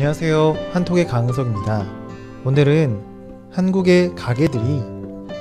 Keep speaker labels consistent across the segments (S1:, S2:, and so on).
S1: 안녕하세요. 한톡의 강은석입니다. 오늘은 한국의 가게들이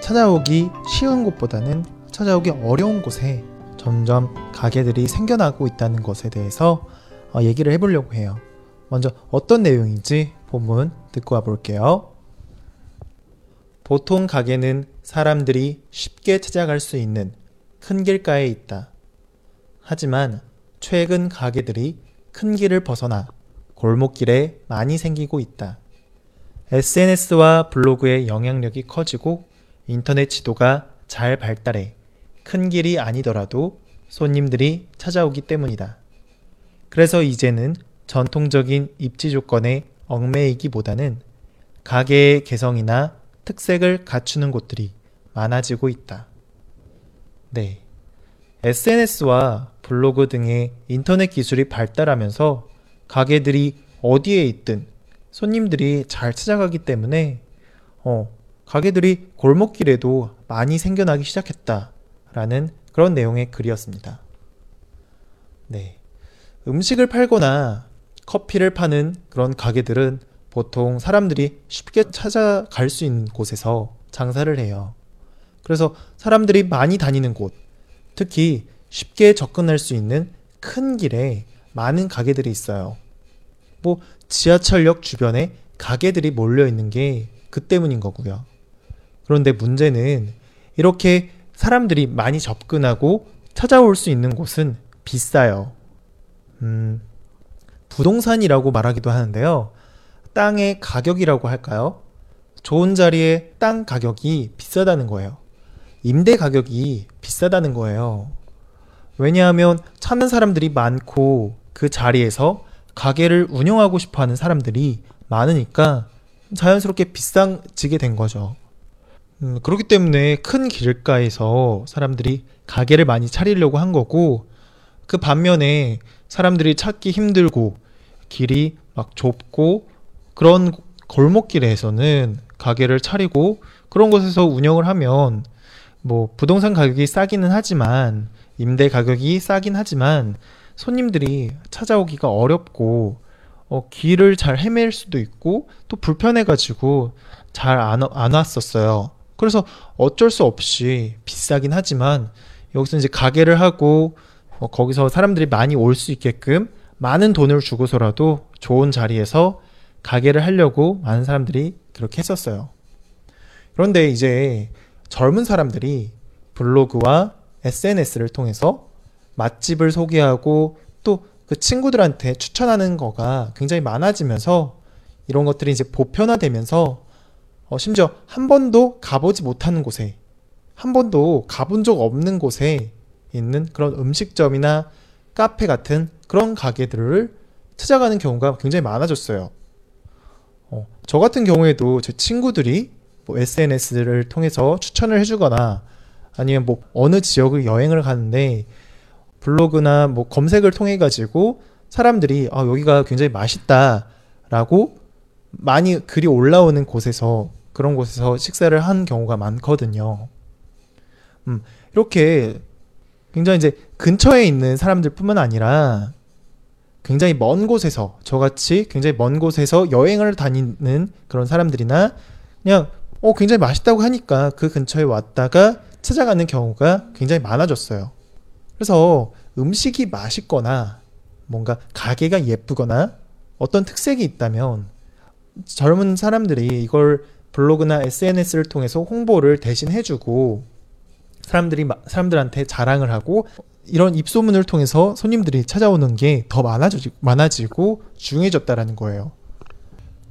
S1: 찾아오기 쉬운 곳보다는 찾아오기 어려운 곳에 점점 가게들이 생겨나고 있다는 것에 대해서 어, 얘기를 해보려고 해요. 먼저 어떤 내용인지 본문 듣고 와볼게요. 보통 가게는 사람들이 쉽게 찾아갈 수 있는 큰 길가에 있다. 하지만 최근 가게들이 큰 길을 벗어나 골목길에 많이 생기고 있다. SNS와 블로그의 영향력이 커지고 인터넷 지도가 잘 발달해 큰 길이 아니더라도 손님들이 찾아오기 때문이다. 그래서 이제는 전통적인 입지 조건에 얽매이기보다는 가게의 개성이나 특색을 갖추는 곳들이 많아지고 있다. 네. SNS와 블로그 등의 인터넷 기술이 발달하면서 가게들이 어디에 있든 손님들이 잘 찾아가기 때문에 어, 가게들이 골목길에도 많이 생겨나기 시작했다라는 그런 내용의 글이었습니다. 네. 음식을 팔거나 커피를 파는 그런 가게들은 보통 사람들이 쉽게 찾아갈 수 있는 곳에서 장사를 해요. 그래서 사람들이 많이 다니는 곳, 특히 쉽게 접근할 수 있는 큰 길에 많은 가게들이 있어요. 뭐 지하철역 주변에 가게들이 몰려 있는 게 그 때문인 거고요. 그런데 문제는 이렇게 사람들이 많이 접근하고 찾아올 수 있는 곳은 비싸요. 음, 부동산이라고 말하기도 하는데요. 땅의 가격이라고 할까요? 좋은 자리에 땅 가격이 비싸다는 거예요. 임대 가격이 비싸다는 거예요. 왜냐하면 찾는 사람들이 많고 그 자리에서 가게를 운영하고 싶어 하는 사람들이 많으니까 자연스럽게 비싸지게 된 거죠. 음, 그렇기 때문에 큰 길가에서 사람들이 가게를 많이 차리려고 한 거고 그 반면에 사람들이 찾기 힘들고 길이 막 좁고 그런 골목길에서는 가게를 차리고 그런 곳에서 운영을 하면 뭐 부동산 가격이 싸기는 하지만 임대 가격이 싸긴 하지만 손님들이 찾아오기가 어렵고 어, 길을 잘 헤맬 수도 있고 또 불편해가지고 잘안 안 왔었어요. 그래서 어쩔 수 없이 비싸긴 하지만 여기서 이제 가게를 하고 어, 거기서 사람들이 많이 올 수 있게끔 많은 돈을 주고서라도 좋은 자리에서 가게를 하려고 많은 사람들이 그렇게 했었어요. 그런데 이제 젊은 사람들이 블로그와 SNS를 통해서 맛집을 소개하고 또 그 친구들한테 추천하는 거가 굉장히 많아지면서 이런 것들이 이제 보편화되면서 어, 심지어 한 번도 가보지 못하는 곳에 한 번도 가본 적 없는 곳에 있는 그런 음식점이나 카페 같은 그런 가게들을 찾아가는 경우가 굉장히 많아졌어요. 어, 저 같은 경우에도 제 친구들이 뭐 SNS를 통해서 추천을 해주거나 아니면 뭐 어느 지역을 여행을 가는데 블로그나 뭐 검색을 통해 가지고 사람들이 아 여기가 굉장히 맛있다라고 많이 글이 올라오는 곳에서 그런 곳에서 식사를 한 경우가 많거든요. 음, 이렇게 굉장히 이제 근처에 있는 사람들뿐만 아니라 굉장히 먼 곳에서 저같이 굉장히 먼 곳에서 여행을 다니는 그런 사람들이나 그냥 어 굉장히 맛있다고 하니까 그 근처에 왔다가 찾아가는 경우가 굉장히 많아졌어요. 그래서 음식이 맛있거나 뭔가 가게가 예쁘거나 어떤 특색이 있다면 젊은 사람들이 이걸 블로그나 SNS를 통해서 홍보를 대신 해주고 사람들이 사람들한테 자랑을 하고 이런 입소문을 통해서 손님들이 찾아오는 게 더 많아지, 많아지고 중요해졌다라는 거예요.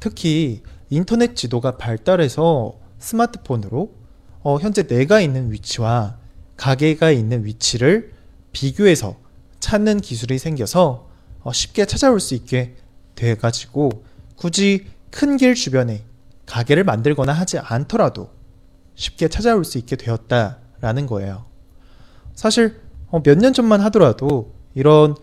S1: 특히 인터넷 지도가 발달해서 스마트폰으로 어, 현재 내가 있는 위치와 가게가 있는 위치를 비교해서 찾는 기술이 생겨서 어, 쉽게 찾아올 수 있게 돼가지고 굳이 큰 길 주변에 가게를 만들거나 하지 않더라도 쉽게 찾아올 수 있게 되었다라는 거예요. 사실 어, 몇년 전만 하더라도 이런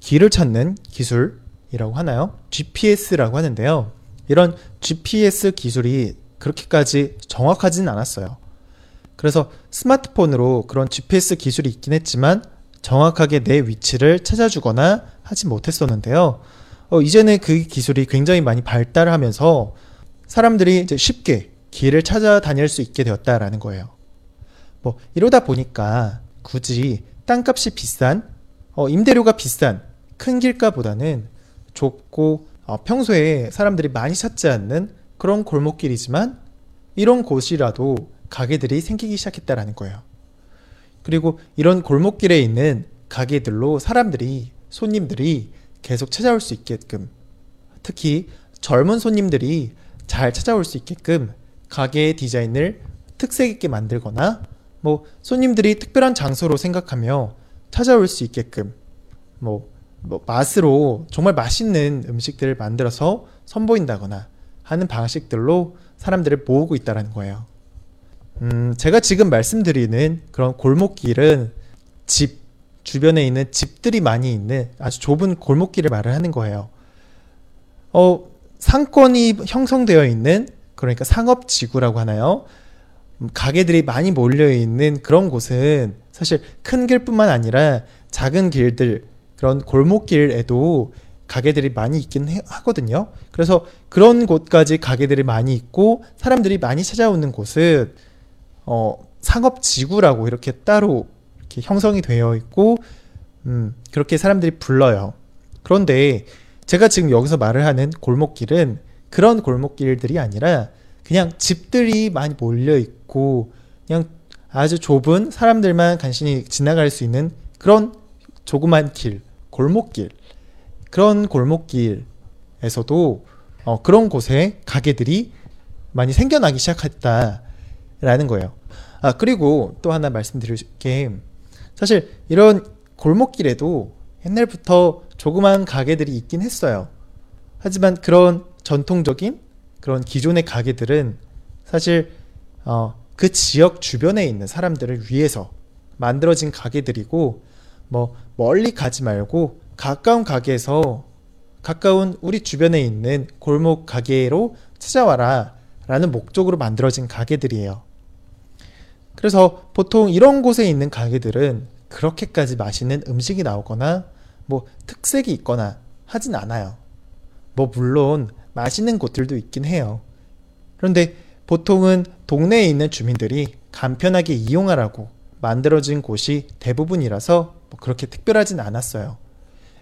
S1: 길을 찾는 기술이라고 하나요? GPS라고 하는데요. 이런 GPS 기술이 그렇게까지 정확하지는 않았어요. 그래서 스마트폰으로 그런 GPS 기술이 있긴 했지만 정확하게 내 위치를 찾아주거나 하지 못했었는데요. 어, 이제는 그 기술이 굉장히 많이 발달하면서 사람들이 이제 쉽게 길을 찾아다닐 수 있게 되었다라는 거예요. 뭐 이러다 보니까 굳이 땅값이 비싼 어, 임대료가 비싼 큰 길가보다는 좁고 어, 평소에 사람들이 많이 찾지 않는 그런 골목길이지만 이런 곳이라도 가게들이 생기기 시작했다라는 거예요. 그리고 이런 골목길에 있는 가게들로 사람들이 손님들이 계속 찾아올 수 있게끔 특히 젊은 손님들이 잘 찾아올 수 있게끔 가게의 디자인을 특색 있게 만들거나 뭐 손님들이 특별한 장소로 생각하며 찾아올 수 있게끔 뭐, 뭐 맛으로 정말 맛있는 음식들을 만들어서 선보인다거나 하는 방식들로 사람들을 모으고 있다는 거예요. 음, 제가 지금 말씀드리는 그런 골목길은 집, 주변에 있는 집들이 많이 있는 아주 좁은 골목길을 말을 하는 거예요. 어, 상권이 형성되어 있는 그러니까 상업 지구라고 하나요? 음, 가게들이 많이 몰려 있는 그런 곳은 사실 큰 길뿐만 아니라 작은 길들 그런 골목길에도 가게들이 많이 있긴 해, 하거든요. 그래서 그런 곳까지 가게들이 많이 있고 사람들이 많이 찾아오는 곳은 어, 상업 지구라고 이렇게 따로 이렇게 형성이 되어 있고 음, 그렇게 사람들이 불러요. 그런데 제가 지금 여기서 말을 하는 골목길은 그런 골목길들이 아니라 그냥 집들이 많이 몰려 있고 그냥 아주 좁은 사람들만 간신히 지나갈 수 있는 그런 조그만 길, 골목길. 그런 골목길에서도 어, 그런 곳에 가게들이 많이 생겨나기 시작했다 라는 거예요. 아, 그리고 또 하나 말씀드릴 게 사실 이런 골목길에도 옛날부터 조그만 가게들이 있긴 했어요. 하지만 그런 전통적인 그런 기존의 가게들은 사실 어, 그 지역 주변에 있는 사람들을 위해서 만들어진 가게들이고 뭐 멀리 가지 말고 가까운 가게에서 가까운 우리 주변에 있는 골목 가게로 찾아와라 라는 목적으로 만들어진 가게들이에요. 그래서 보통 이런 곳에 있는 가게들은 그렇게까지 맛있는 음식이 나오거나 뭐 특색이 있거나 하진 않아요. 뭐 물론 맛있는 곳들도 있긴 해요. 그런데 보통은 동네에 있는 주민들이 간편하게 이용하라고 만들어진 곳이 대부분이라서 뭐 그렇게 특별하진 않았어요.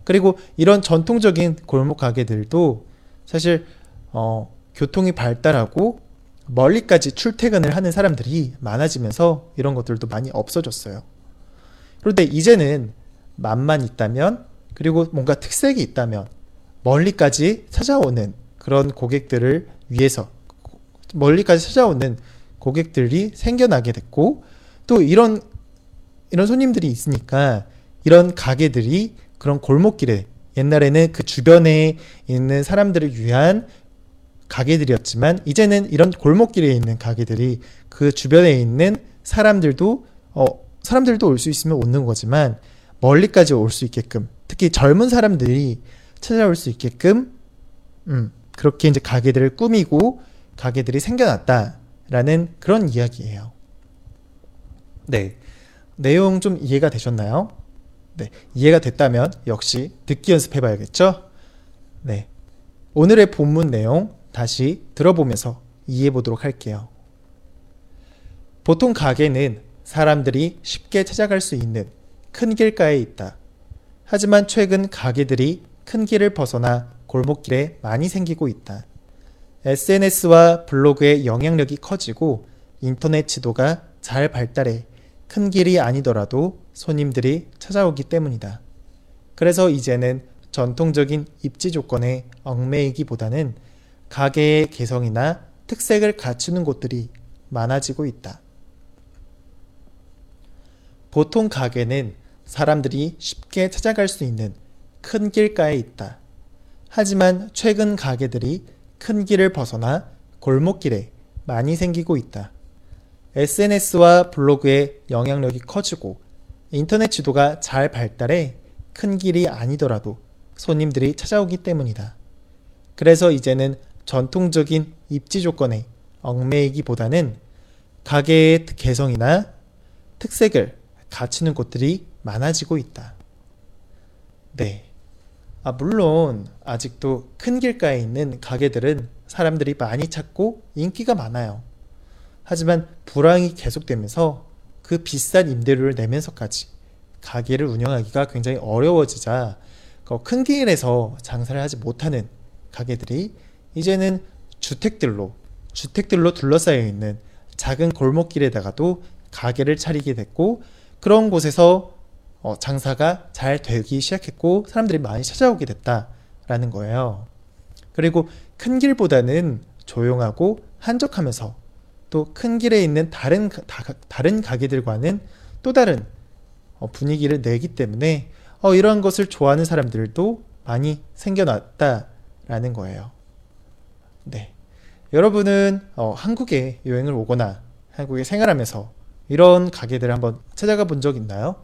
S1: 그리고 이런 전통적인 골목 가게들도 사실 어, 교통이 발달하고 멀리까지 출퇴근을 하는 사람들이 많아지면서 이런 것들도 많이 없어졌어요. 그런데 이제는 맛만 있다면 그리고 뭔가 특색이 있다면 멀리까지 찾아오는 그런 고객들을 위해서 멀리까지 찾아오는 고객들이 생겨나게 됐고 또 이런 이런 손님들이 있으니까 이런 가게들이 그런 골목길에 옛날에는 그 주변에 있는 사람들을 위한 가게들이었지만 이제는 이런 골목길에 있는 가게들이 그 주변에 있는 사람들도 어 사람들도 올 수 있으면 오는 거지만 멀리까지 올 수 있게끔 특히 젊은 사람들이 찾아올 수 있게끔 음 그렇게 이제 가게들을 꾸미고 가게들이 생겨났다라는 그런 이야기예요. 네. 내용 좀 이해가 되셨나요? 네. 이해가 됐다면 역시 듣기 연습해 봐야겠죠? 네. 오늘의 본문 내용 다시 들어보면서 이해해 보도록 할게요. 보통 가게는 사람들이 쉽게 찾아갈 수 있는 큰 길가에 있다. 하지만 최근 가게들이 큰 길을 벗어나 골목길에 많이 생기고 있다. SNS와 블로그의 영향력이 커지고 인터넷 지도가 잘 발달해 큰 길이 아니더라도 손님들이 찾아오기 때문이다. 그래서 이제는 전통적인 입지 조건에 얽매이기보다는 가게의 개성이나 특색을 갖추는 곳들이 많아지고 있다. 보통 가게는 사람들이 쉽게 찾아갈 수 있는 큰 길가에 있다. 하지만 최근 가게들이 큰 길을 벗어나 골목길에 많이 생기고 있다. SNS와 블로그의 영향력이 커지고 인터넷 지도가 잘 발달해 큰 길이 아니더라도 손님들이 찾아오기 때문이다. 그래서 이제는 전통적인 입지 조건에 얽매이기보다는 가게의 개성이나 특색을 갖추는 곳들이 많아지고 있다. 네. 아, 물론 아직도 큰 길가에 있는 가게들은 사람들이 많이 찾고 인기가 많아요. 하지만 불황이 계속되면서 그 비싼 임대료를 내면서까지 가게를 운영하기가 굉장히 어려워지자 그큰 길에서 장사를 하지 못하는 가게들이 이제는 주택들로 주택들로 둘러싸여 있는 작은 골목길에다가도 가게를 차리게 됐고 그런 곳에서 어, 장사가 잘 되기 시작했고 사람들이 많이 찾아오게 됐다라는 거예요. 그리고 큰 길보다는 조용하고 한적하면서 또 큰 길에 있는 다른 가- 다- 다른 가게들과는 또 다른 어, 분위기를 내기 때문에 어, 이러한 것을 좋아하는 사람들도 많이 생겨났다라는 거예요. 네. 여러분은 어, 한국에 여행을 오거나 한국에 생활하면서 이런 가게들을 한번 찾아가 본 적 있나요?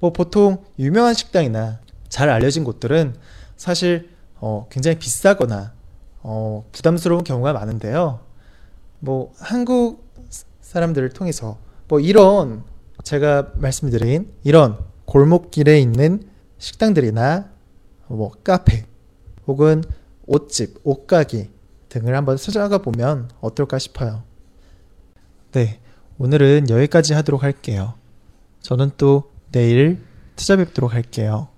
S1: 뭐 보통 유명한 식당이나 잘 알려진 곳들은 사실 어, 굉장히 비싸거나 어, 부담스러운 경우가 많은데요. 뭐 한국 사람들을 통해서 뭐 이런 제가 말씀드린 이런 골목길에 있는 식당들이나 뭐 카페 혹은 옷집, 옷가게 등을 한번 찾아가 보면 어떨까 싶어요. 네, 오늘은 여기까지 하도록 할게요. 저는 또 내일 찾아뵙도록 할게요.